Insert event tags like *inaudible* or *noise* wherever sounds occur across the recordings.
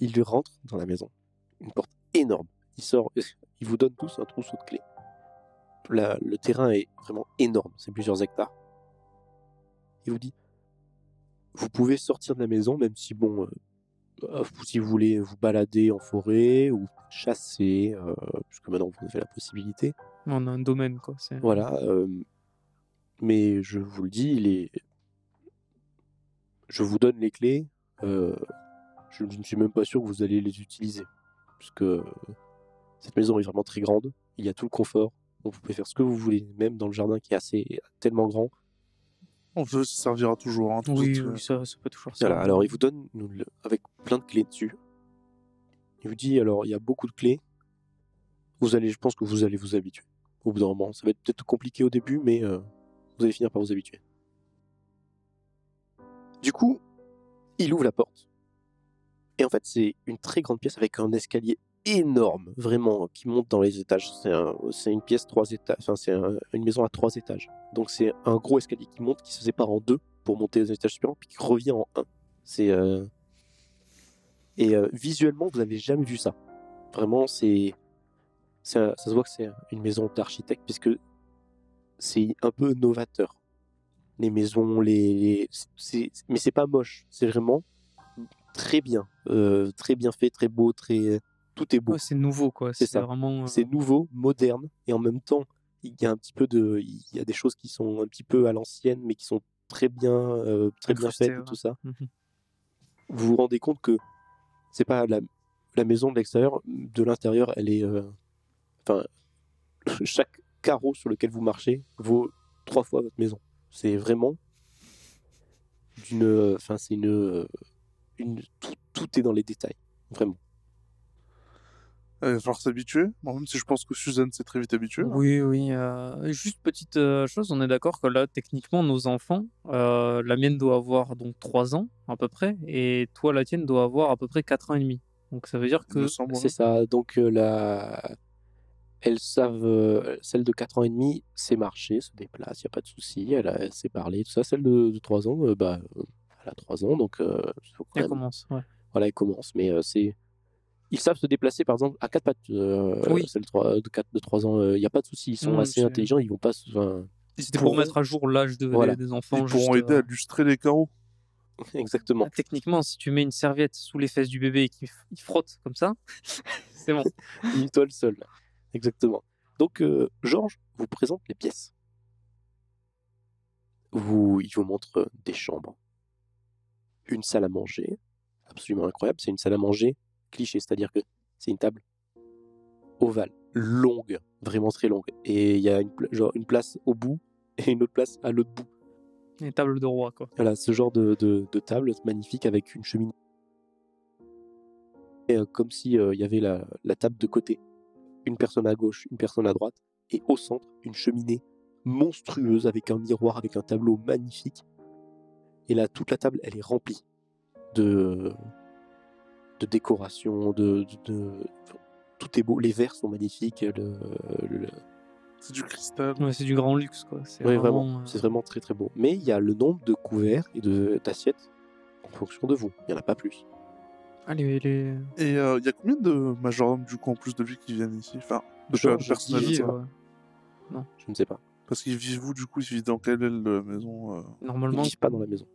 Il rentre dans la maison. Une porte énorme. Il sort. Il vous donne tous un trousseau de clés. La- le terrain est vraiment énorme. C'est plusieurs hectares. Il vous dit Vous pouvez sortir de la maison, même si, bon, euh, euh, si vous voulez vous balader en forêt ou chasser, euh, puisque maintenant vous avez la possibilité. On a un domaine, quoi. Voilà. euh, mais je vous le dis, il est... je vous donne les clés. Euh, je ne suis même pas sûr que vous allez les utiliser. Parce que cette maison est vraiment très grande. Il y a tout le confort. Donc vous pouvez faire ce que vous voulez, même dans le jardin qui est assez tellement grand. On veut se servira toujours. Hein, tout Oui, ça, oui, ça, ça peut toujours Voilà, servir. alors il vous donne nous, le- avec plein de clés dessus. Il vous dit alors il y a beaucoup de clés. Vous allez, je pense que vous allez vous habituer. Au bout d'un moment, ça va être peut-être compliqué au début, mais euh, vous allez finir par vous habituer. Du coup, il ouvre la porte. Et en fait, c'est une très grande pièce avec un escalier énorme, vraiment, qui monte dans les étages. C'est un- c'est une pièce trois étages, enfin c'est un- une maison à trois étages. Donc c'est un gros escalier qui monte, qui se sépare en deux pour monter aux étages supérieurs, puis qui revient en un. C'est euh, et euh, visuellement, vous n'avez jamais vu ça. Vraiment, c'est ça, se voit que c'est une maison d'architecte puisque c'est un peu novateur. Les maisons, les, les- mais c'est pas moche. C'est vraiment très bien, euh, très bien fait, très beau, très tout est beau. Ouais, c'est nouveau, quoi. C'est ça. vraiment. euh, C'est nouveau, moderne, et en même temps, il y a un petit peu de, il y a des choses qui sont un petit peu à l'ancienne, mais qui sont très bien, euh, très bien faites et tout ça. mhm. Vous vous rendez compte que c'est pas la, la maison de l'extérieur, de l'intérieur, elle est, enfin, *laughs* chaque carreau sur lequel vous marchez vaut trois fois votre maison. C'est vraiment d'une, enfin, c'est une, une, tout, tout est dans les détails, vraiment. Il va falloir s'habituer. Bon, même si je pense que Suzanne s'est très vite habituée. hein. Oui, oui. euh, juste petite euh, chose, on est d'accord que là, techniquement, nos enfants, euh, la mienne doit avoir donc 3 ans à peu près, et toi, la tienne doit avoir à peu près 4 ans et demi. Donc ça veut dire que C'est ça. Donc, euh, la... elles savent, euh, celle de 4 ans et demi, c'est marcher, se déplace, il n'y a pas de souci, elle, a- elle sait parler, tout ça. Celle de, de 3 ans, euh, bah, euh, elle a 3 ans, donc euh, faut quand elle même- commence. ouais. voilà, elle commence. Mais euh, c'est. Ils savent se déplacer, par exemple, à quatre pattes. euh, Oui. Celle de 3, de 4, de 3 ans, il n'y a pas de souci. Ils sont Non, assez intelligents, ils vont pas. se- enfin, C'était pourront- pour mettre à jour l'âge de, Voilà. des, des Ils enfants. pourront aider euh, à lustrer les carreaux. *laughs* Exactement. Ah, Techniquement, si tu mets une serviette sous les fesses du bébé et qu'il frotte comme ça, *laughs* c'est bon. *laughs* Une toile seule. Exactement. Donc, euh, Georges vous présente les pièces. Vous, il vous montre euh, des chambres. Une salle à manger, absolument incroyable. C'est une salle à manger cliché, c'est-à-dire que c'est une table ovale, longue, vraiment très longue. Et il y a une, pla- genre une place au bout et une autre place à l'autre bout. Une table de roi, quoi. Voilà, ce genre de, de, de table magnifique avec une cheminée. Et, euh, comme si euh, il y avait la, la table de côté, une personne à gauche, une personne à droite, et au centre, une cheminée monstrueuse avec un miroir, avec un tableau magnifique. Et là, toute la table, elle est remplie de, de décorations, de, de, de- Tout est beau, les verres sont magnifiques. Le, le- C'est du cristal. Ouais, c'est du grand luxe, quoi. C'est oui, vraiment, vraiment, euh, c'est vraiment très très beau. Mais il y a le nombre de couverts et de- d'assiettes en fonction de vous. Il n'y en a pas plus. ah, les- Et euh, il y a combien de majordomes du coup en plus de lui qui viennent ici? Enfin, de je vivent, ouais. Je ne sais pas. Parce qu'ils vivent où du coup? Ils vivent dans quelle la maison euh? Ils Normalement, ne vivent pas dans la maison.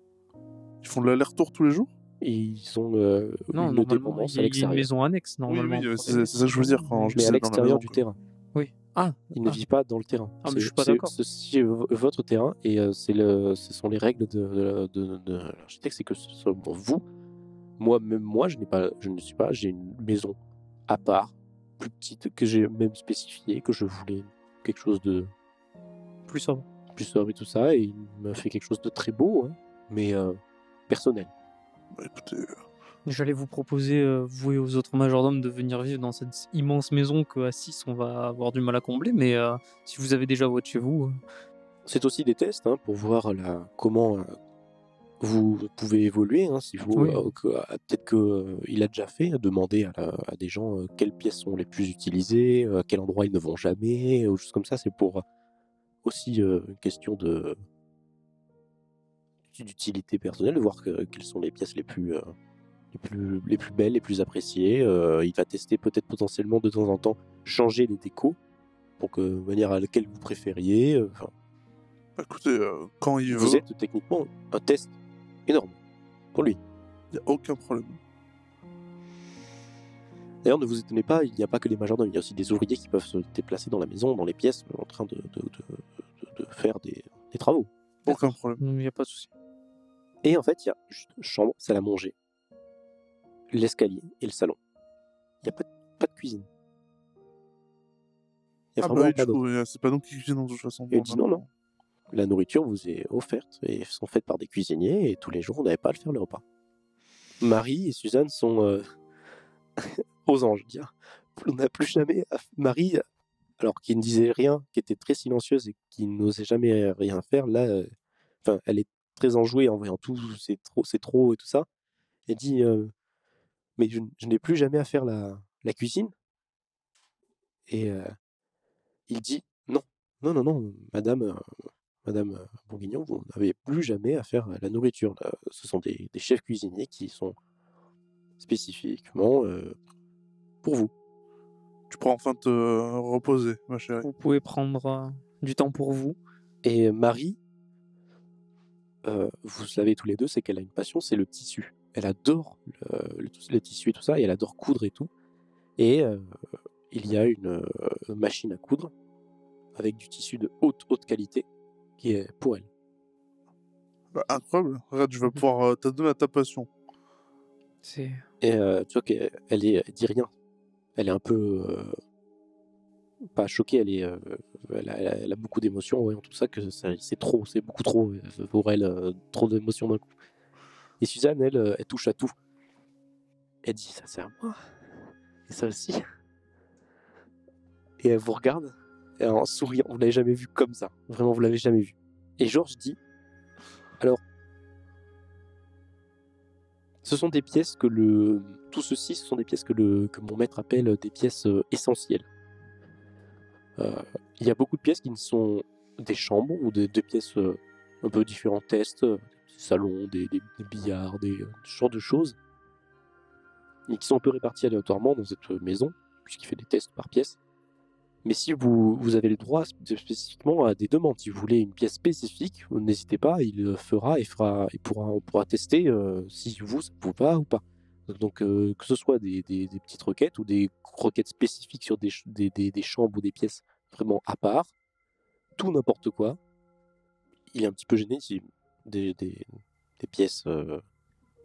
Ils font de l'aller-retour tous les jours? Et ils ont euh, non, une dépendance il y à a une l'extérieur. maison annexe, normalement. oui, euh, c'est ça que je veux dire. Quand je Mais à l'extérieur du terrain. Oui. Ah, Ils ne Ah. vivent pas dans le terrain. Ah, mais C'est- je suis pas d'accord. Ceci est votre terrain et euh, c'est le, ce sont les règles de, de, de- de l'architecte. C'est que ce soit pour vous. Moi, même moi, je n'ai pas, je ne suis pas. J'ai une maison à part, plus petite, que j'ai même spécifié que je voulais quelque chose de plus sobre. plus sobre et tout ça. Et il m'a fait quelque chose de très beau, hein, mais euh, personnel. Bah, écoutez, euh, J'allais vous proposer, euh, vous et aux autres majordomes, de venir vivre dans cette immense maison qu'à 6 on va avoir du mal à combler, mais euh, si vous avez déjà votre chez vous, euh, C'est aussi des tests hein, pour voir la, comment vous pouvez évoluer. hein, si vous, Oui. que- peut-être qu'il a déjà fait, demander à, la- à des gens euh, quelles pièces sont les plus utilisées, euh, à quel endroit ils ne vont jamais, ou choses comme ça. C'est pour aussi euh, une question de d'utilité personnelle, de voir que- quelles sont les pièces les plus euh, les plus, les plus belles, les plus appréciées. Euh, il va tester peut-être potentiellement de temps en temps changer les décos pour que manière à laquelle vous préfériez. euh, enfin, Bah, Écoutez, euh, quand il vous veut, êtes techniquement un test énorme pour lui. il n'y a aucun problème. D'ailleurs, ne vous étonnez pas, il n'y a pas que les majordomes, il y a aussi des ouvriers qui peuvent se déplacer dans la maison, dans les pièces, en train de, de- de- de- de faire des, des travaux. Aucun problème. Il n'y a pas de souci. Et en fait, il y a juste chambre, salle à manger, l'escalier et le salon. Il n'y a pas, de- pas de cuisine. Il y a Ah bah oui, pas euh, c'est pas nous qui cuisinons de toute façon. Et il dit non, non. La nourriture vous est offerte et sont faites par des cuisiniers et tous les jours, on n'avait pas à le faire le repas. Marie et Suzanne sont euh, *laughs* aux anges. Dire. On n'a plus jamais. Marie, alors qui ne disait rien, qui était très silencieuse et qui n'osait jamais rien faire, là, euh, elle est très enjouée en voyant tout, c'est trop, c'est trop et tout ça. Elle dit euh, Mais je, je n'ai plus jamais à faire la, la cuisine. Et euh, il dit Non, non, non, non, madame. euh, Madame Bourguignon, vous n'avez plus jamais à faire la nourriture. là. Ce sont des, des chefs cuisiniers qui sont spécifiquement euh, pour vous. Tu pourras enfin te reposer, ma chérie. Vous pouvez prendre du temps pour vous. Et Marie, euh, vous savez tous les deux, c'est qu'elle a une passion, c'est le tissu. Elle adore le, le- le tissu et tout ça, et elle adore coudre et tout. Et euh, il y a une euh, machine à coudre avec du tissu de haute, haute qualité qui est pour elle. Bah, incroyable. Regarde, je vais pouvoir euh, t'adonner à ta passion. C'est Et euh, tu vois qu'elle elle est, elle dit rien. Elle est un peu euh, pas choquée. Elle est, euh, elle, a, beaucoup d'émotions en voyant tout ça que c'est trop, c'est beaucoup trop euh, pour elle, euh, trop d'émotions d'un coup. Et Suzanne, elle, elle touche à tout. Elle dit ça c'est à moi. Et ça aussi. Et elle vous regarde en souriant. Vous l'avez jamais vu comme ça. Vraiment, vous l'avez jamais vu. Et Georges dit alors ce sont des pièces que le. Tout ceci, ce sont des pièces que, le... que mon maître appelle des pièces essentielles. Euh, il y a beaucoup de pièces qui ne sont des chambres ou des, des pièces euh, un peu différents tests, euh, des salons, des, billards, des genre de choses, et qui sont un peu réparties aléatoirement dans cette maison, puisqu'il fait des tests par pièce. Mais si vous, vous avez le droit spé- spécifiquement à des demandes, si vous voulez une pièce spécifique, n'hésitez pas, il fera et fera, pourra, on pourra tester si vous, ça vous va ou pas. Donc euh, que ce soit des, des- des petites requêtes ou des requêtes spécifiques sur des, des, des- des chambres ou des pièces vraiment à part, tout n'importe quoi. Il est un petit peu gêné si des, des- des pièces, euh,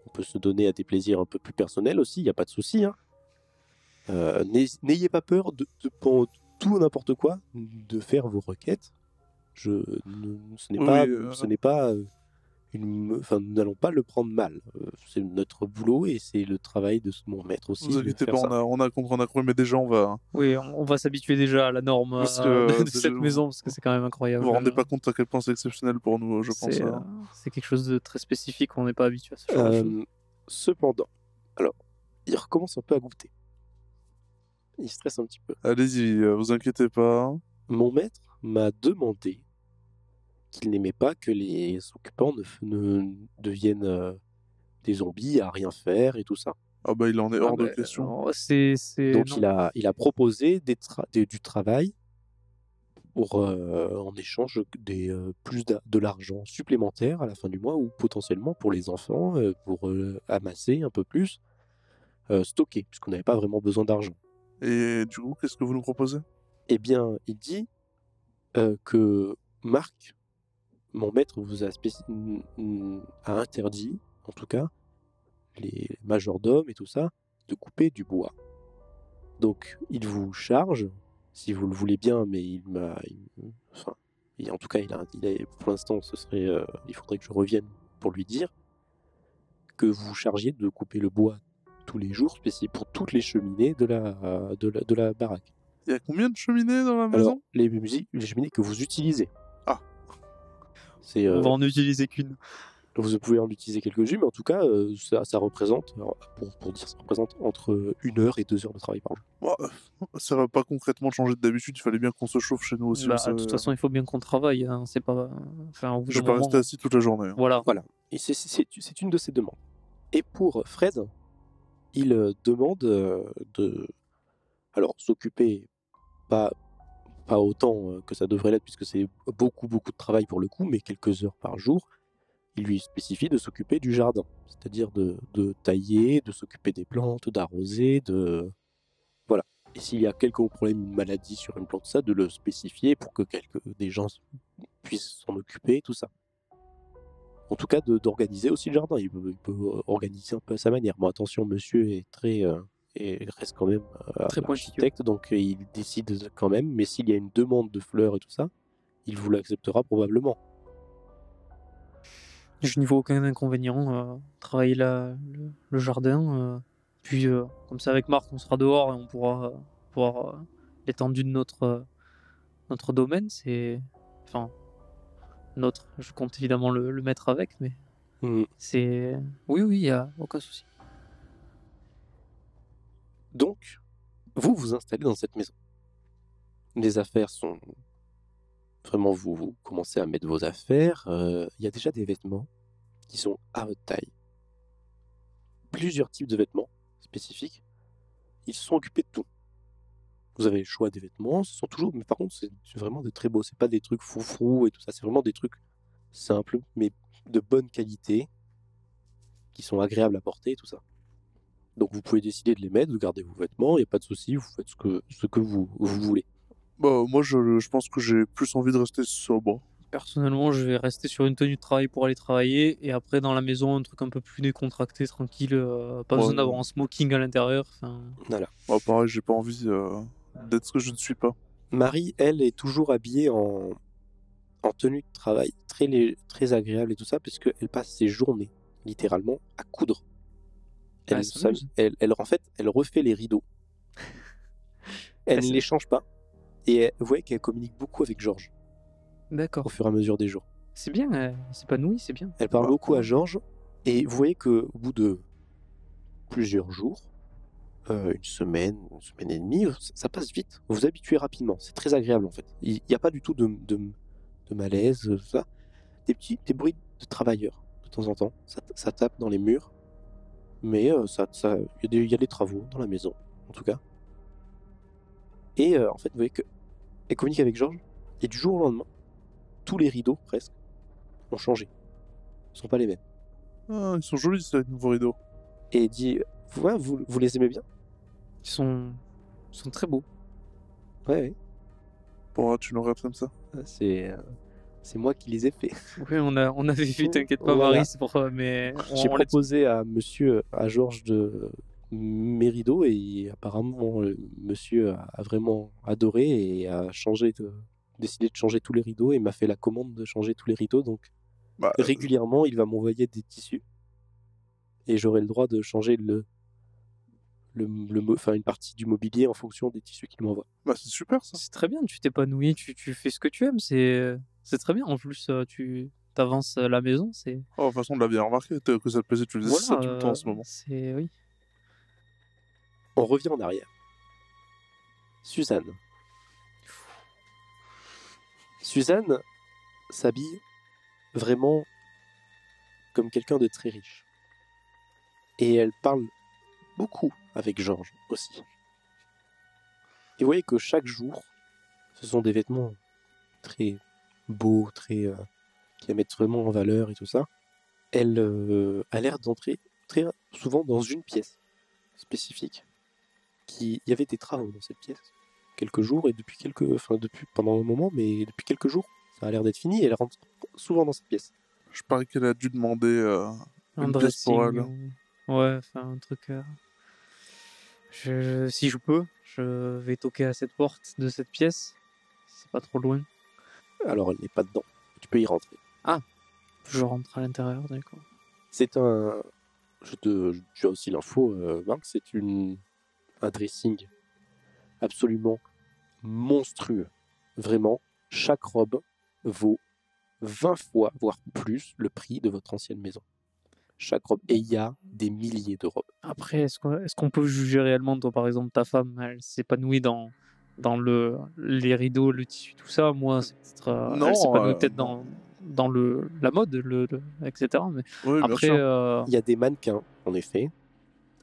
on peut se donner à des plaisirs un peu plus personnels aussi, il n'y a pas de souci. hein. Euh, n'ay- N'ayez pas peur de, de pour tout n'importe quoi de faire vos requêtes. Je, ne- ce n'est Oui, pas, ce n'est pas euh, une, enfin, nous n'allons pas le prendre mal. Euh, C'est notre boulot et c'est le travail de mon maître aussi. vous inquiétez pas, on a, on a compris, on a compris, mais déjà, on va. Oui, on, on va s'habituer déjà à la norme Parce euh, que, *laughs* de, euh, cette maison parce que c'est quand même incroyable. Vous vous rendez pas compte à quel point c'est exceptionnel pour nous, je pense. C'est hein. euh, c'est quelque chose de très spécifique, on n'est pas habitué à ce genre de choses. Euh, cependant, alors, il recommence un peu à goûter. Il stresse un petit peu. Allez-y, euh, vous inquiétez pas. Mon maître m'a demandé qu'il n'aimait pas que les occupants ne, deviennent euh, des zombies à rien faire et tout ça. Ah bah, il en est Ah hors de bah, question. Donc non. il a, il a proposé des tra- des- du travail pour, euh, en échange des, euh, plus de l'argent supplémentaire à la fin du mois ou potentiellement pour les enfants, euh, pour euh, amasser un peu plus, euh, stocker, puisqu'on n'avait pas vraiment besoin d'argent. Et du coup, qu'est-ce que vous nous proposez? Eh bien, il dit euh, que Marc, mon maître, vous a, interdit, en tout cas, les majordomes et tout ça, de couper du bois. Donc, il vous charge, si vous le voulez bien, mais il m'a. Enfin, il- en tout cas, il a, il a- pour l'instant, ce serait. euh, il faudrait que je revienne pour lui dire que vous chargiez de couper le bois tous les jours, spécifique pour toutes les cheminées de la, de la, de la baraque. Il y a combien de cheminées dans la Alors, maison? les cheminées que vous utilisez. Euh, On va en utiliser qu'une. vous pouvez en utiliser quelques-unes, mais en tout cas, euh, ça, ça représente, pour, pour dire, ça représente entre une heure et deux heures de travail par jour. Ça va pas concrètement changer de d'habitude, il fallait bien qu'on se chauffe chez nous aussi. Bah, ça- de toute façon, il faut bien qu'on travaille. hein, C'est pas. Enfin, au bout Je vais pas moment- rester assis toute la journée. hein. Voilà. Et c'est- une de ses demandes. Et pour Fred, il euh, demande de alors s'occuper pas pas autant euh, que ça devrait l'être puisque c'est beaucoup beaucoup de travail pour le coup mais quelques heures par jour il lui spécifie de s'occuper du jardin c'est-à-dire de, de tailler de s'occuper des plantes d'arroser de voilà et s'il y a quelques problèmes une maladie sur une plante ça de le spécifier pour que quelques des gens puissent s'en occuper tout ça en tout cas d'organiser aussi le jardin. Il peut, il peut, euh, organiser un peu à sa manière. Bon, attention, monsieur est très euh, et reste quand même euh, Très architecte, donc euh, il décide quand même. Mais s'il y a une demande de fleurs et tout ça, il vous l'acceptera probablement. Je n'y vois aucun inconvénient. euh, travailler la, le, le jardin. euh, puis, euh, comme ça, avec Marc, on sera dehors et on pourra voir l'étendue de notre, notre domaine. C'est. Enfin. Notre. Je compte évidemment le, le mettre avec, mais Hmm. c'est. Oui, oui, il n'y a aucun souci. Donc, vous vous installez dans cette maison. Les affaires sont vraiment vous, vous commencez à mettre vos affaires. euh, Il y a déjà des vêtements qui sont à votre taille. Plusieurs types de vêtements spécifiques. Ils sont occupés de tout. Vous avez le choix des vêtements, ce sont toujours, mais par contre c'est vraiment des très beaux. C'est pas des trucs foufrous et tout ça. C'est vraiment des trucs simples mais de bonne qualité, qui sont agréables à porter et tout ça. Donc vous pouvez décider de les mettre, de garder vos vêtements, il n'y a pas de souci, vous faites ce que, ce que vous, vous voulez. Bah, moi, je, je pense que j'ai plus envie de rester sobre. Personnellement, je vais rester sur une tenue de travail pour aller travailler et après dans la maison un truc un peu plus décontracté, tranquille, euh, pas Ouais, besoin d'avoir un smoking à l'intérieur. Voilà. Bah, pareil, j'ai pas envie euh, d'être ce que je ne suis pas. Marie, elle, est toujours habillée en, en tenue de travail, très, lé- très agréable et tout ça, parce qu'elle passe ses journées, littéralement, à coudre. Elle, Ah, s'amuse. elle, elle- en fait, elle refait les rideaux. Elle Ah, ne c'est- les change pas. Et elle- vous voyez qu'elle communique beaucoup avec Georges D'accord. au fur et à mesure des jours. C'est bien, euh, c'est pas nouille, c'est bien. Elle parle Ah. beaucoup à Georges et vous voyez que au bout de plusieurs jours, euh, une semaine, une semaine et demie, ça, ça passe vite. Vous vous habituez rapidement. C'est très agréable en fait. Il n'y a pas du tout de, de, de malaise, tout ça. Des petits des bruits de travailleurs de temps en temps. Ça, ça tape dans les murs, mais euh, ça, ça, il y, a des- il y a des travaux dans la maison, en tout cas. Et euh, en fait, vous voyez que elle communique avec Georges et du jour au lendemain, tous les rideaux presque ont changé. Ils sont pas les mêmes. Ah, ils sont jolis, ces nouveaux rideaux. Et elle dit, ouais, vous, vous les aimez bien? Ils sont, ils sont très beaux. Ouais, ouais. Bon, tu nous regardes comme ça. C'est, euh, c'est moi qui les ai faits. Oui, on, a, on avait vu, t'inquiète pas, Voilà. Marie, c'est pour ça, mais on, J'ai proposé à monsieur, à Georges de mes rideaux et apparemment euh, monsieur a, vraiment adoré et a changé de, décidé de changer tous les rideaux et m'a fait la commande de changer tous les rideaux. Donc Bah, régulièrement, il va m'envoyer des tissus et j'aurai le droit de changer le, le, enfin, une partie du mobilier en fonction des tissus qu'il m'envoie. bah, c'est super ça. C'est très bien, tu t'épanouis, tu, tu fais ce que tu aimes, c'est c'est très bien. En plus, euh, tu avances la maison, c'est. Oh, de toute façon, on l'a bien remarqué que ça te plaisait, tu faisais ça tout le temps en ce euh, moment. C'est oui. On revient en arrière. Suzanne. Suzanne s'habille vraiment comme quelqu'un de très riche. Et elle parle beaucoup avec Georges aussi. Et vous voyez que chaque jour, ce sont des vêtements très beaux, très euh, qui la mettent vraiment en valeur et tout ça. Elle euh, a l'air d'entrer très souvent dans une pièce spécifique qui il y avait des travaux dans cette pièce quelques jours et depuis quelques enfin depuis pendant un moment mais depuis quelques jours ça a l'air d'être fini et elle rentre souvent dans cette pièce Je parie qu'elle a dû demander euh, Un une pièce pour dressing. elle. ou- Ouais, enfin un truc. euh, Je, je- si je peux, je vais toquer à cette porte de cette pièce. C'est pas trop loin. Alors elle n'est pas dedans. Tu peux y rentrer. Je rentre à l'intérieur, d'accord. c'est un je te tu as aussi l'info euh, Marc c'est une un dressing absolument monstrueux. Vraiment chaque robe vaut 20 fois voire plus le prix de votre ancienne maison. Chaque robe et il y a des milliers de robes. Après, est-ce qu'on est qu'on peut juger réellement, toi, par exemple, ta femme, elle s'épanouit dans, dans le, les rideaux, le tissu, tout ça Moi, c'est peut-être. euh, euh, dans, dans le, la mode, le, le- etc. Mais Oui, après, euh, Il y a des mannequins, en effet,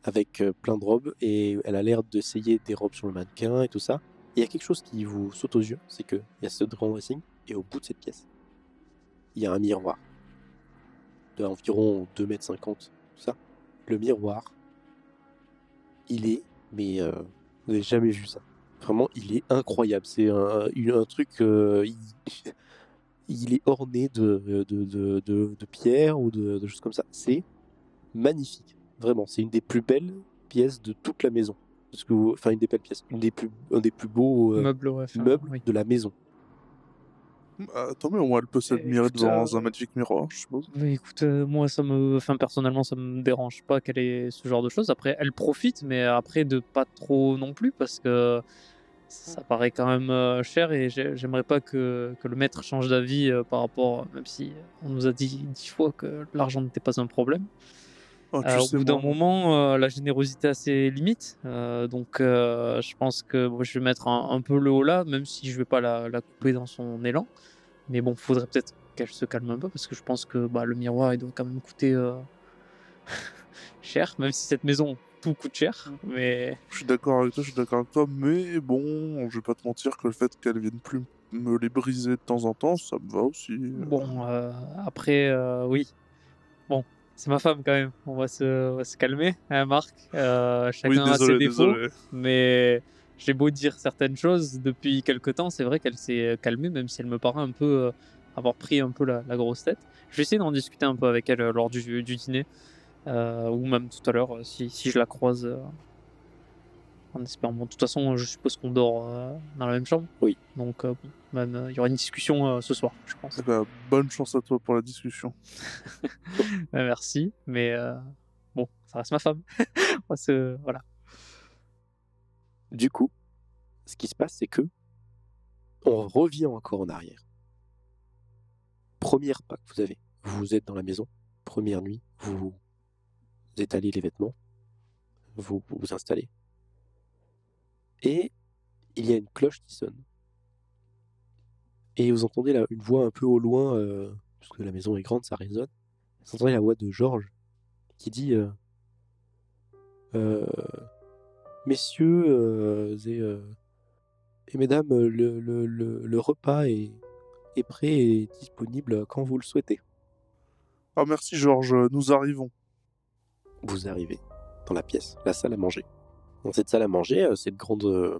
avec plein de robes et elle a l'air d'essayer des robes sur le mannequin et tout ça. Il y a quelque chose qui vous saute aux yeux, c'est qu'il y a ce grand dressing et au bout de cette pièce, il y a un miroir d'environ 2m50, tout ça. Le miroir, il est, mais euh, vous n'avez jamais vu ça. Vraiment, il est incroyable. C'est un, truc. euh, il, *laughs* il est orné de, de, de, de, de pierres ou de, de choses comme ça. C'est magnifique. Vraiment, c'est une des plus belles pièces de toute la maison. Parce que, vous- enfin, une des belles pièces. Une des plus, un des plus beaux euh, Meuble, ouais. enfin, meubles oui. de la maison. Ah, Tant mieux, au moins elle peut s'admirer Écoute, devant euh, un magnifique miroir, je suppose. Mais écoute, euh, moi, ça me, enfin, personnellement, ça me dérange pas qu'elle ait ce genre de choses. Après, elle profite, mais après, de pas trop non plus, parce que ça paraît quand même euh, cher et j'ai- j'aimerais pas que, que le maître change d'avis euh, par rapport, même si on nous a dit dix fois que l'argent n'était pas un problème. Oh, Euh, au bout d'un moment, euh, la générosité a ses limites. Euh, donc, euh, je pense que je vais mettre un, un peu le haut là, même si je vais pas la, la couper dans son élan. Mais bon, faudrait peut-être qu'elle se calme un peu parce que je pense que bah, le miroir, il doit quand même coûter euh, *laughs* cher, même si cette maison, tout coûte cher. Mais Je suis d'accord avec toi, je suis d'accord avec toi, mais bon, je vais pas te mentir que le fait qu'elle vienne plus me les briser de temps en temps, ça me va aussi. bon, euh, après, euh, oui. Bon, c'est ma femme quand même. On va se, on va se calmer, hein, Marc. Euh, oui, chacun a ses défauts. désolé. mais j'ai beau dire certaines choses depuis quelque temps, c'est vrai qu'elle s'est calmée, même si elle me paraît un peu euh, avoir pris un peu la, la grosse tête. Je vais essayer d'en discuter un peu avec elle lors du, du dîner, euh, ou même tout à l'heure, euh, si, si je la croise. euh, en espérant. Bon, de toute façon, je suppose qu'on dort euh, dans la même chambre. Oui. Donc, euh, bon, même, euh, il y aura une discussion euh, ce soir, je pense. Eh ben, bonne chance à toi pour la discussion. *laughs* Euh, merci, mais euh, bon, ça reste ma femme. *laughs* Se- voilà. Du coup, ce qui se passe, c'est que on revient encore en arrière. Première pas que vous avez, vous êtes dans la maison, première nuit, vous étalez les vêtements, vous vous, vous installez, et il y a une cloche qui sonne. Et vous entendez une voix un peu au loin, euh, parce que la maison est grande, ça résonne. Vous entendez la voix de Georges qui dit euh, euh, Messieurs et, mesdames, le, repas est, est prêt et disponible quand vous le souhaitez. Ah merci Georges, nous arrivons. Vous arrivez dans la pièce, la salle à manger. Dans cette salle à manger, euh, cette grande euh,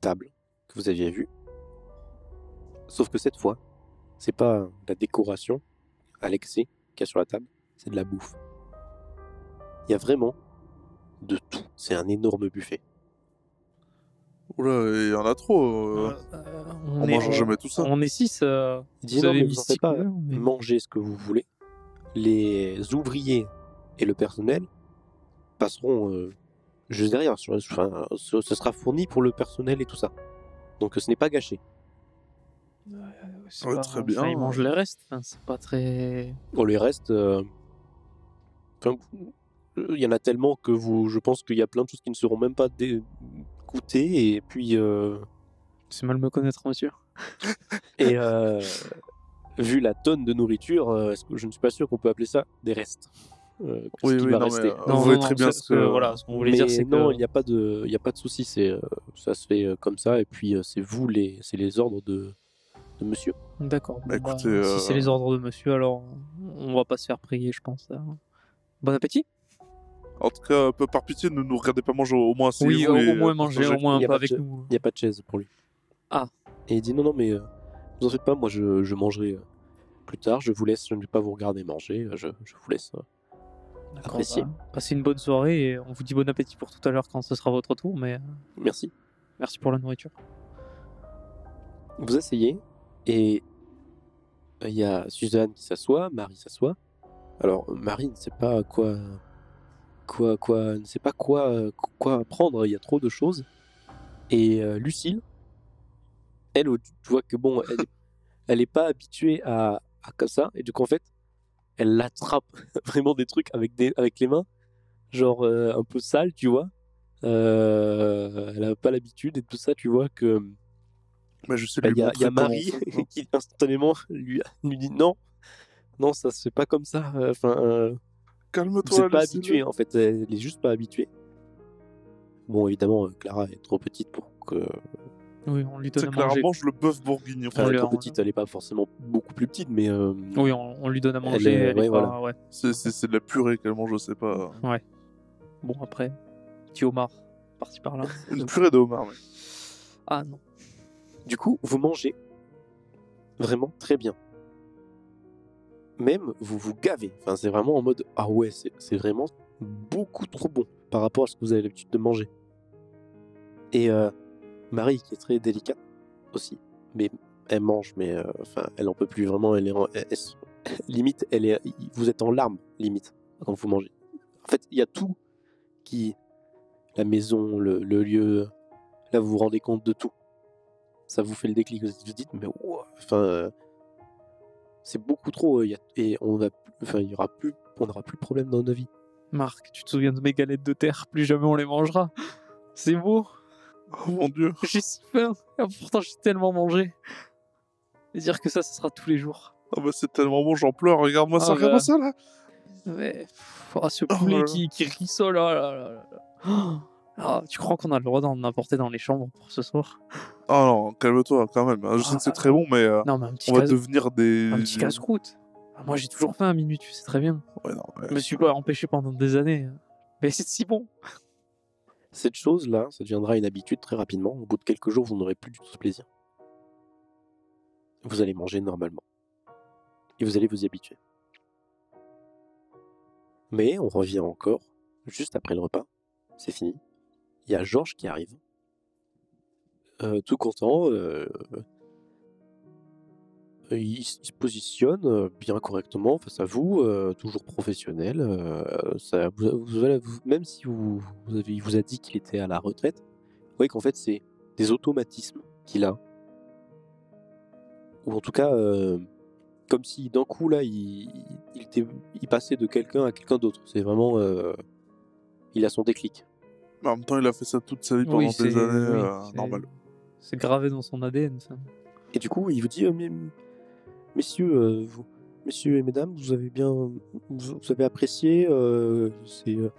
table que vous aviez vue. Sauf que cette fois, c'est pas la décoration à l'excès qu'il y a sur la table, c'est de la bouffe. Il y a vraiment de tout. C'est un énorme buffet. Oula, il y en a trop. euh, Euh, on est- mange jamais tout ça. On est six. euh, vous non, avez mais vous en six pas. couleurs, mais- Mangez ce que vous voulez. Les ouvriers et le personnel passeront euh, juste derrière. Sur, enfin, ce, ce sera fourni pour le personnel et tout ça. Donc ce n'est pas gâché. Ouais, pas- très enfin, bien. ils mangent les restes. Enfin, c'est pas très. Pour les restes, euh, enfin, il y en a tellement que vous, je pense qu'il y a plein de choses qui ne seront même pas dé- goûtées. Et puis, euh, C'est mal me connaître, monsieur. *laughs* et euh, vu la tonne de nourriture, euh, est-ce que je ne suis pas sûr qu'on peut appeler ça des restes. Euh, Oui, qui oui, va non, rester. mais, euh, Non, voyez non, très bien ce que... c'est- voilà, ce qu'on voulait dire, c'est non, que- il n'y a pas de, il y a pas de souci. C'est, euh, ça se fait euh, comme ça. Et puis euh, c'est vous les, c'est les ordres de, de monsieur. D'accord. Bah, bon, bah, écoutez, Si euh, c'est les ordres de monsieur, alors on va pas se faire prier, je pense. hein. Bon appétit. En tout cas, peu par pitié, ne nous regardez pas manger au moins assez. oui, au, vous et, au moins manger, au moins un peu avec nous. Il n'y a pas de chaise pour lui. Ah. Et il dit non, non, mais euh, vous en faites pas. Moi, je, je mangerai euh, plus tard. Je vous laisse. Je ne vais pas vous regarder manger. Je, je vous laisse. Euh. Apprécié. bah, passez une bonne soirée et on vous dit bon appétit pour tout à l'heure quand ce sera votre tour, mais euh, Merci. merci pour la nourriture. Vous asseyez et il y a Suzanne qui s'assoit, Marie s'assoit. Alors Marie ne sait pas quoi, quoi, quoi, ne sait pas quoi, euh, quoi prendre. Il y a trop de choses. Et euh, Lucille, elle, tu vois que bon, elle, *laughs* elle est pas habituée à, à comme ça. Et du coup en fait, elle attrape *laughs* vraiment des trucs avec des, avec les mains, genre euh, un peu sale, tu vois. Euh, elle a pas l'habitude et tout ça, tu vois que Bah, je sais bah, Il y a, y Marie *laughs* qui instantanément lui, lui dit non, non, ça se fait pas comme ça. euh, Enfin, Calme-toi, n'êtes pas laissez-le. habitué, en fait. Elle est juste pas habituée. Bon, évidemment, Clara est trop petite pour que. Oui, on lui donne C'est à manger. mange le bœuf bourguignon. Enfin, elle est trop petite, elle est pas forcément beaucoup plus petite, mais. euh, Oui, on, on lui donne à manger. est- elle est ouais, pas- voilà. ouais. C'est c'est- c'est de la purée qu'elle mange, je sais pas. Bon, après, petit homard, parti par là. *laughs* Une purée de homard, mais. Ah non. Du coup, vous mangez vraiment très bien. Même, vous vous gavez. Enfin, c'est vraiment en mode Ah ouais, c'est c'est vraiment beaucoup trop bon par rapport à ce que vous avez l'habitude de manger. Et euh, Marie, qui est très délicate aussi, mais elle mange, mais euh, enfin, elle en peut plus vraiment. Elle est elle- *laughs* limite, elle est, vous êtes en larmes, limite, quand vous mangez. En fait, il y a tout qui. La maison, le, lieu. Là, vous vous rendez compte de tout ça vous fait le déclic. Vous vous dites, mais enfin, euh, c'est beaucoup trop. euh, y a- et on va, enfin, il y aura plus, on n'aura plus de problème dans nos vies. Marc, tu te souviens de mes galettes de terre? Plus jamais on les mangera. C'est beau. Oh mon dieu. *laughs* J'ai si faim. Et pourtant, j'ai tellement mangé. Et dire que ça, ce sera tous les jours. Oh bah c'est tellement bon, j'en pleure. Regarde-moi ça, Ah, regarde-moi bah. ça là. Mais, pff, ah, ce Oh là poulet là. qui, qui rissole, oh là là là là. Oh. *gasps* Ah, tu crois qu'on a le droit d'en apporter dans les chambres pour ce soir? Oh non, calme-toi quand même. Je sais que c'est très bon, mais euh, Non, mais un petit, on va casse- devenir des. un petit casse-croûte. Ah, moi, j'ai toujours faim à minuit, tu sais très bien. Ouais, non, ouais. Je me suis pas empêché pendant des années. Mais c'est si bon. Cette chose-là, ça deviendra une habitude très rapidement. Au bout de quelques jours, vous n'aurez plus du tout ce plaisir. Vous allez manger normalement. Et vous allez vous y habituer. Mais on revient encore, juste après le repas. C'est fini. Il y a Georges qui arrive. Euh, tout content. euh, il, s- il se positionne euh, bien correctement face à vous, euh, toujours professionnel. euh, ça, vous, vous allez- vous- même si vous, vous avez, il vous a dit qu'il était à la retraite, vous voyez qu'en fait c'est des automatismes qu'il a. Ou en tout cas, euh, comme si d'un coup là, il, il, était, il passait de quelqu'un à quelqu'un d'autre. C'est vraiment... euh, il a son déclic. Mais en même temps, il a fait ça toute sa vie pendant Oui, des années. oui, euh, c'est- normal. C'est gravé dans son ADN, ça. Et du coup, il vous dit, euh, mais, messieurs, euh, vous, messieurs et mesdames, vous avez bien, vous, vous avez apprécié. euh, c'est euh,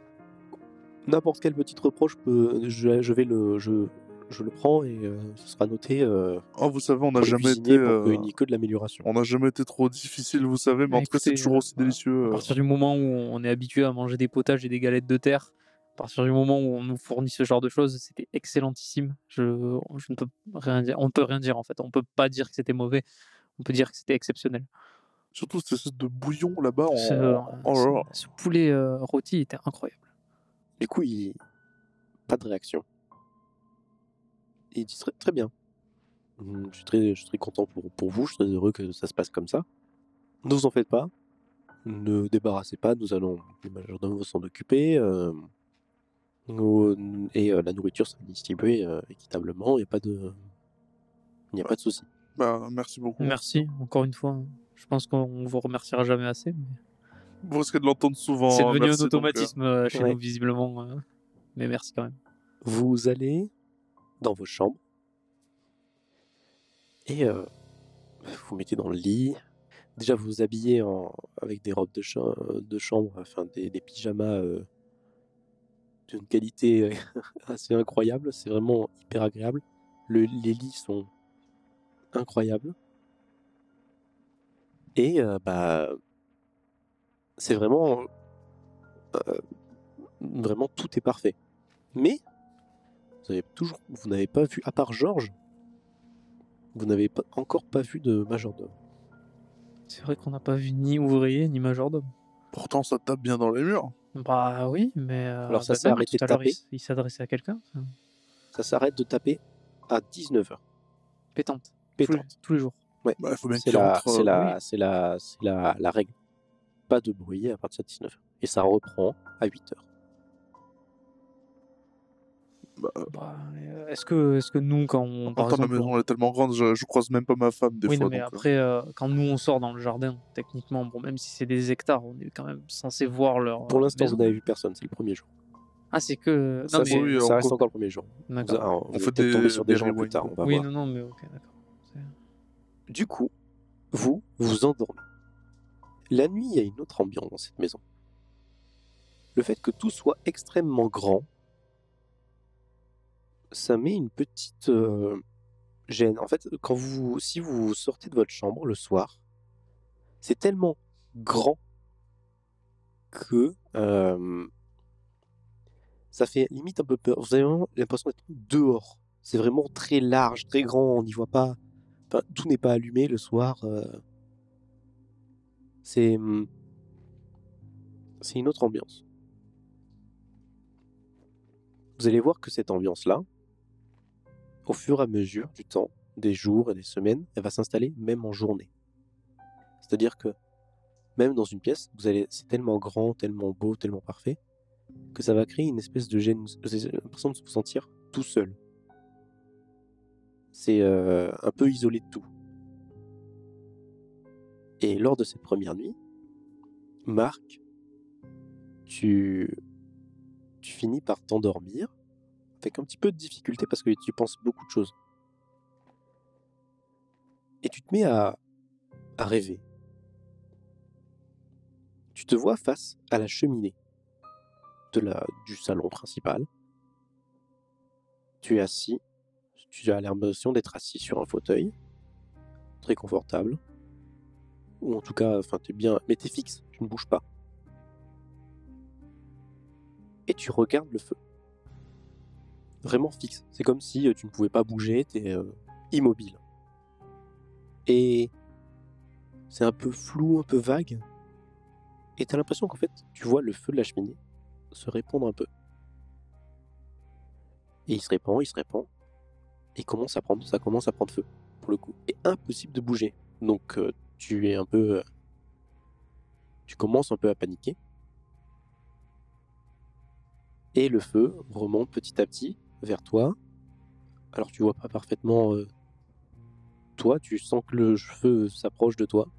n'importe quel petit reproche, peut, je, je vais le, je, je le prends et euh, ce sera noté. Euh, Oh, vous savez, on n'a jamais été. euh, n'y que de l'amélioration. On n'a jamais été trop difficile, vous savez, mais en Mais tout cas, c'est toujours aussi euh, délicieux. À partir du moment où on est habitué à manger des potages et des galettes de terre, à partir du moment où on nous fournit ce genre de choses, c'était excellentissime. Je, je ne peux rien dire. On ne peut rien dire en fait. On ne peut pas dire que c'était mauvais. On peut dire que c'était exceptionnel. Surtout cette espèce de bouillon là-bas. En... Ce, euh, Oh ce- ce poulet euh, rôti était incroyable. Du coup, il... pas de réaction. Et il dit très, très bien. Hum, Je suis très, je suis très content pour, pour vous, je suis très heureux que ça se passe comme ça. Ne vous en faites pas. Ne débarrassez pas, nous allons, les majordomes vont s'en occuper. euh, nous- et euh, la nourriture sera distribuée euh, équitablement, il n'y a pas de, il n'y a pas de souci. Bah, merci beaucoup. Merci encore une fois. Je pense qu'on vous remerciera jamais assez. mais Vous risquez de l'entendre souvent. C'est hein, devenu merci, un donc, euh, automatisme euh, chez ouais. nous visiblement. euh, Mais merci quand même. Vous allez dans vos chambres et euh, vous vous mettez dans le lit. Déjà, vous vous habillez en, avec des robes de, cha- de chambre, enfin des, des pyjamas euh, d'une qualité *laughs* assez incroyable. C'est vraiment hyper agréable. Le- les lits sont incroyables. Et euh, bah, c'est vraiment, euh, vraiment tout est parfait. Mais vous avez toujours, vous n'avez pas vu, à part Georges, vous n'avez pas, encore pas vu de majordome. C'est vrai qu'on n'a pas vu ni ouvrier ni majordome. Pourtant, ça tape bien dans les murs. Bah oui, mais. euh, Alors, ça bah, s'est arrêté de taper. Il s'adressait à quelqu'un. ça. Ça s'arrête de taper à 19h. Pétante. Pétante. Tous, tous les jours. Bah, il faut bien C'est la, rentre. c'est euh, la, c'est la, c'est la, la règle. Pas de bruit à partir de 19h. Et ça reprend à 8h. bah, Bah, euh, est-ce que, est-ce que nous, quand on. Par exemple, maison elle est tellement grande, je, je croise même pas ma femme des Oui, fois. non, mais donc, euh, après, euh, quand nous on sort dans le jardin, techniquement, bon, même si c'est des hectares, on est quand même censé voir leur. Pour euh, l'instant, maison. vous n'avez vu personne, c'est le premier jour. Ah, c'est que. Ça, Non, c'est- mais. oui, ça alors, reste encore le premier jour. Vous, D'accord. alors, vous On allez fait peut-être des- tomber sur des des gens plus tard, on va Oui, voir. non, non, mais ok, d'accord. Du coup, vous vous endormez. La nuit, il y a une autre ambiance dans cette maison. le fait que tout soit extrêmement grand, ça met une petite euh, gêne. En fait, quand vous, si vous sortez de votre chambre le soir, c'est tellement grand que euh, ça fait limite un peu peur. Vous avez l'impression d'être dehors. C'est vraiment très large, très grand. On n'y voit pas. Tout n'est pas allumé le soir. euh. C'est hum, c'est une autre ambiance. Vous allez voir que cette ambiance-là, au fur et à mesure du temps, des jours et des semaines, elle va s'installer même en journée. C'est-à-dire que même dans une pièce, c'est tellement grand, tellement beau, tellement parfait, que ça va créer une espèce de gêne, avez l'impression de vous sentir tout seul. C'est euh, un peu isolé de tout. Et lors de cette première nuit, Marc, tu, tu finis par t'endormir avec un petit peu de difficulté parce que tu penses beaucoup de choses. Et tu te mets à, à rêver. Tu te vois face à la cheminée de la, du salon principal. Tu es assis. Tu as l'impression d'être assis sur un fauteuil. Très confortable. Ou en tout cas, enfin, t'es bien. Mais t'es fixe, tu ne bouges pas. Et tu regardes le feu. Vraiment fixe. C'est comme si euh, tu ne pouvais pas bouger, t'es euh, immobile. Et c'est un peu flou, un peu vague. Et t'as l'impression qu'en fait, tu vois le feu de la cheminée se répandre un peu. Et il se répand, il se répand. Et commence à prendre, ça commence à prendre feu, pour le coup. Et impossible de bouger. Donc euh, tu es un peu... euh, tu commences un peu à paniquer. Et le feu remonte petit à petit vers toi. Alors tu vois pas parfaitement euh, toi, tu sens que le feu s'approche de toi.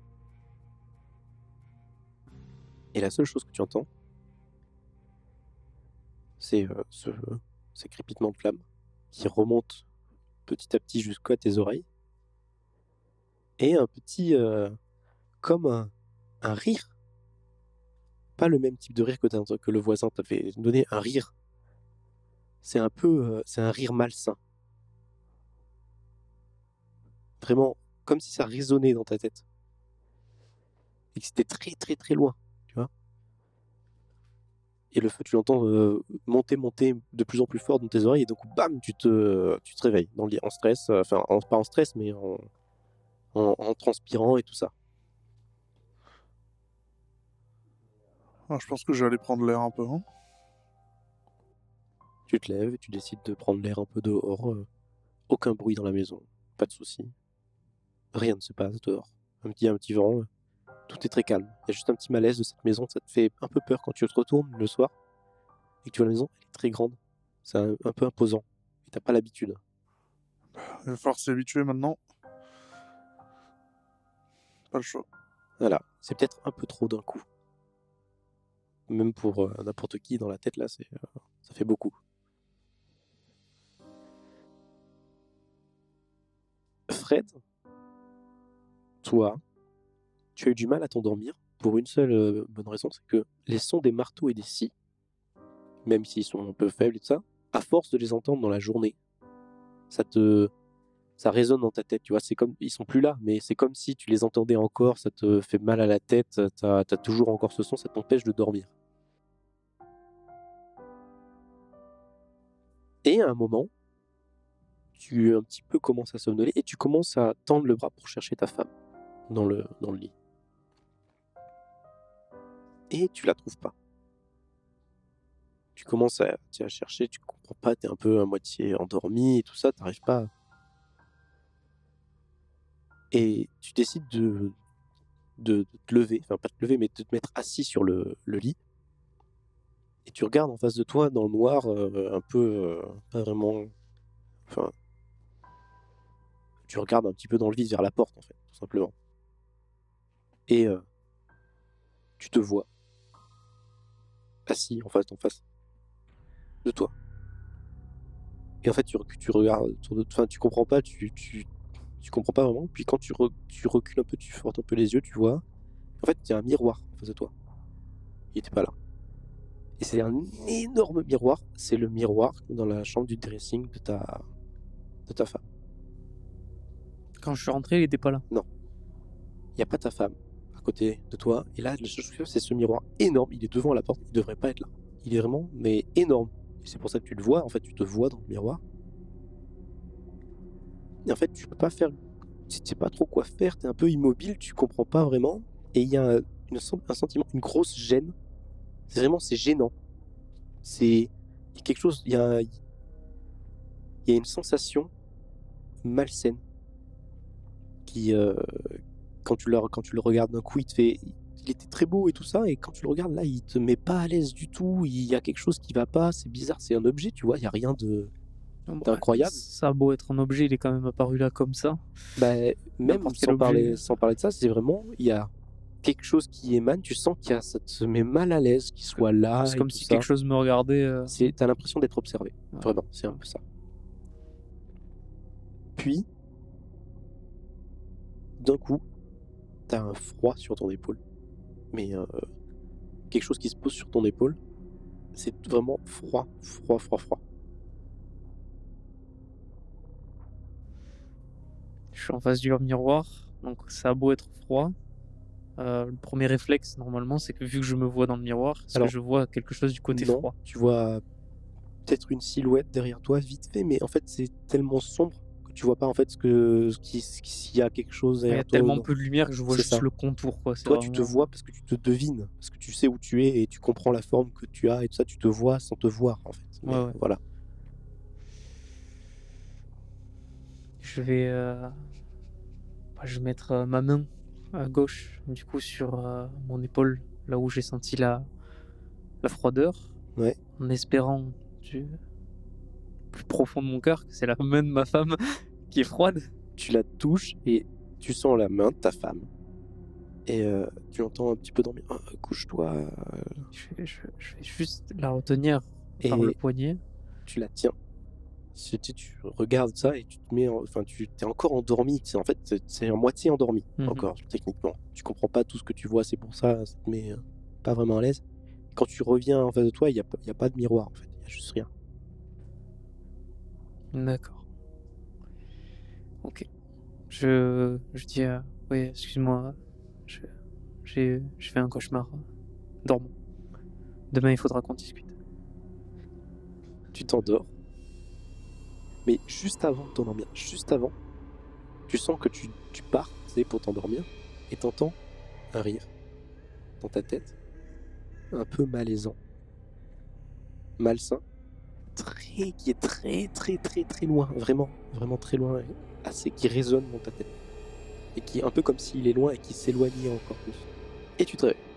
Et la seule chose que tu entends, c'est ce, ces crépitements de flammes qui remontent petit à petit jusqu'à tes oreilles. Et un petit. euh, comme un, rire. Pas le même type de rire que, le voisin t'avait donné, un rire. C'est un peu. euh, c'est un rire malsain. Vraiment, comme si ça résonnait dans ta tête. Et que c'était très très très loin. Et le feu, tu l'entends euh, monter, monter de plus en plus fort dans tes oreilles, et donc bam, tu te, tu te réveilles dans le en stress, euh, enfin en- pas en stress, mais en, en, en transpirant et tout ça. Ah, je pense que je vais aller prendre l'air un peu. hein. Tu te lèves et tu décides de prendre l'air un peu dehors. euh, aucun bruit dans la maison, pas de soucis. Rien ne se passe dehors. Un petit, un petit vent, euh, tout est très calme. Il y a juste un petit malaise de cette maison, ça te fait un peu peur quand tu te retournes le soir et que tu vois la maison, elle est très grande. C'est un, un peu imposant. Et t'as pas l'habitude. Il va falloir s'habituer maintenant. Pas le choix. Voilà, c'est peut-être un peu trop d'un coup. Même pour euh, n'importe qui dans la tête, là, c'est, euh, ça fait beaucoup. Fred, toi, tu as eu du mal à t'endormir pour une seule euh, bonne raison, c'est que les sons des marteaux et des scies, même s'ils sont un peu faibles et tout ça, à force de les entendre dans la journée, ça te, ça résonne dans ta tête, tu vois, c'est comme, ils sont plus là, mais c'est comme si tu les entendais encore, ça te fait mal à la tête, t'as as toujours encore ce son, ça t'empêche de dormir. Et à un moment, tu un petit peu commences à somnoler et tu commences à tendre le bras pour chercher ta femme dans le, dans le lit. Et tu la trouves pas. Tu commences à, tu chercher, tu comprends pas, t'es un peu à moitié endormi et tout ça, t'arrives pas. Et tu décides de, te lever, enfin pas te lever, mais de te mettre assis sur le, le lit. Et tu regardes en face de toi dans le noir, euh, un peu, euh, pas vraiment. Enfin. Tu regardes un petit peu dans le vide vers la porte, en fait, tout simplement. Et euh, tu te vois assis en face, en face de toi. Et en fait, tu, tu regardes de Enfin, tu comprends pas, tu, tu, tu comprends pas vraiment. Puis quand tu, re- tu recules un peu, tu fortes un peu les yeux, tu vois. En fait, il y a un miroir en face de toi. Il était pas là. Et c'est un énorme miroir. C'est le miroir dans la chambre du dressing de ta, de ta femme. Quand je suis rentré, il était pas là. Il n'y a pas ta femme à côté de toi. Et là, le seul chose, c'est ce miroir énorme. Il est devant la porte. Il devrait pas être là. Il est vraiment, mais énorme. C'est pour ça que tu le vois. En fait, tu te vois dans le miroir. Et en fait, tu peux pas faire. Tu sais pas trop quoi faire. Tu es un peu immobile. Tu comprends pas vraiment. Et il y a une, un sentiment, une grosse gêne. C'est vraiment, c'est gênant. C'est quelque chose. Il y a, il y a une sensation malsaine qui, euh, quand tu le quand tu le regardes d'un coup, il te fait il était très beau et tout ça, et quand tu le regardes là, il te met pas à l'aise du tout. Il y a quelque chose qui va pas, c'est bizarre, c'est un objet, tu vois, il y a rien de d'incroyable. Ça a beau être un objet, il est quand même apparu là comme ça. Bah, même sans parler, sans parler de ça, c'est vraiment, il y a quelque chose qui émane, tu sens qu'il y a, ça te met mal à l'aise qu'il soit là. c'est comme si ça. quelque chose me regardait. euh, C'est, t'as l'impression d'être observé. Ouais. Vraiment, c'est un peu ça. Puis, d'un coup, t'as un froid sur ton épaule. Mais euh, quelque chose qui se pose sur ton épaule, c'est vraiment froid, froid, froid, froid. Je suis en face du miroir, donc ça a beau être froid. euh, le premier réflexe, normalement, c'est que vu que je me vois dans le miroir, est-ce Alors, que je vois quelque chose du côté Non, froid? Tu vois peut-être une silhouette derrière toi, vite fait, mais en fait, c'est tellement sombre que tu vois pas en fait ce que, ce ce s'il y a quelque chose Il y a tellement peu de lumière que je vois juste ça. le contour. Quoi. Toi, tu te vois parce que tu te devines, parce que tu sais où tu es et tu comprends la forme que tu as et tout ça, tu te vois sans te voir en fait. Mais Ouais, ouais. Voilà. Je vais, euh, je vais mettre euh, ma main à gauche, du coup, sur euh, mon épaule, là où j'ai senti la, la froideur. Ouais. En espérant plus profond de mon cœur que c'est la main de ma femme qui est froide. Tu la touches et tu sens la main de ta femme. Et euh, tu entends un petit peu dormir. Ah, couche-toi. Je vais, je- je vais juste la retenir Et par le poignet. tu la tiens. Tu, tu- tu regardes ça et tu te mets, en- enfin, tu t'es encore endormi. C'est en fait, c'est- à moitié endormi Mhm. encore techniquement. Tu comprends pas tout ce que tu vois, c'est pour ça, ça te met euh, pas vraiment à l'aise. Quand tu reviens en face de toi, il y a, y a pas de miroir en fait, il y a juste rien. D'accord. Ok. Je, je dis, euh, oui, excuse-moi, je- j'ai j'ai fait un cauchemar. Dormons. Demain, il faudra qu'on discute. Tu t'endors. Mais juste avant de t'endormir, juste avant, tu sens que tu, tu pars, tu pour t'endormir, et t'entends un rire dans ta tête, un peu malaisant, malsain, très, qui est très, très, très, très loin, vraiment, vraiment très loin, assez, qui résonne dans ta tête, et qui est un peu comme s'il est loin et qui s'éloignait encore plus. Et tu te réveilles.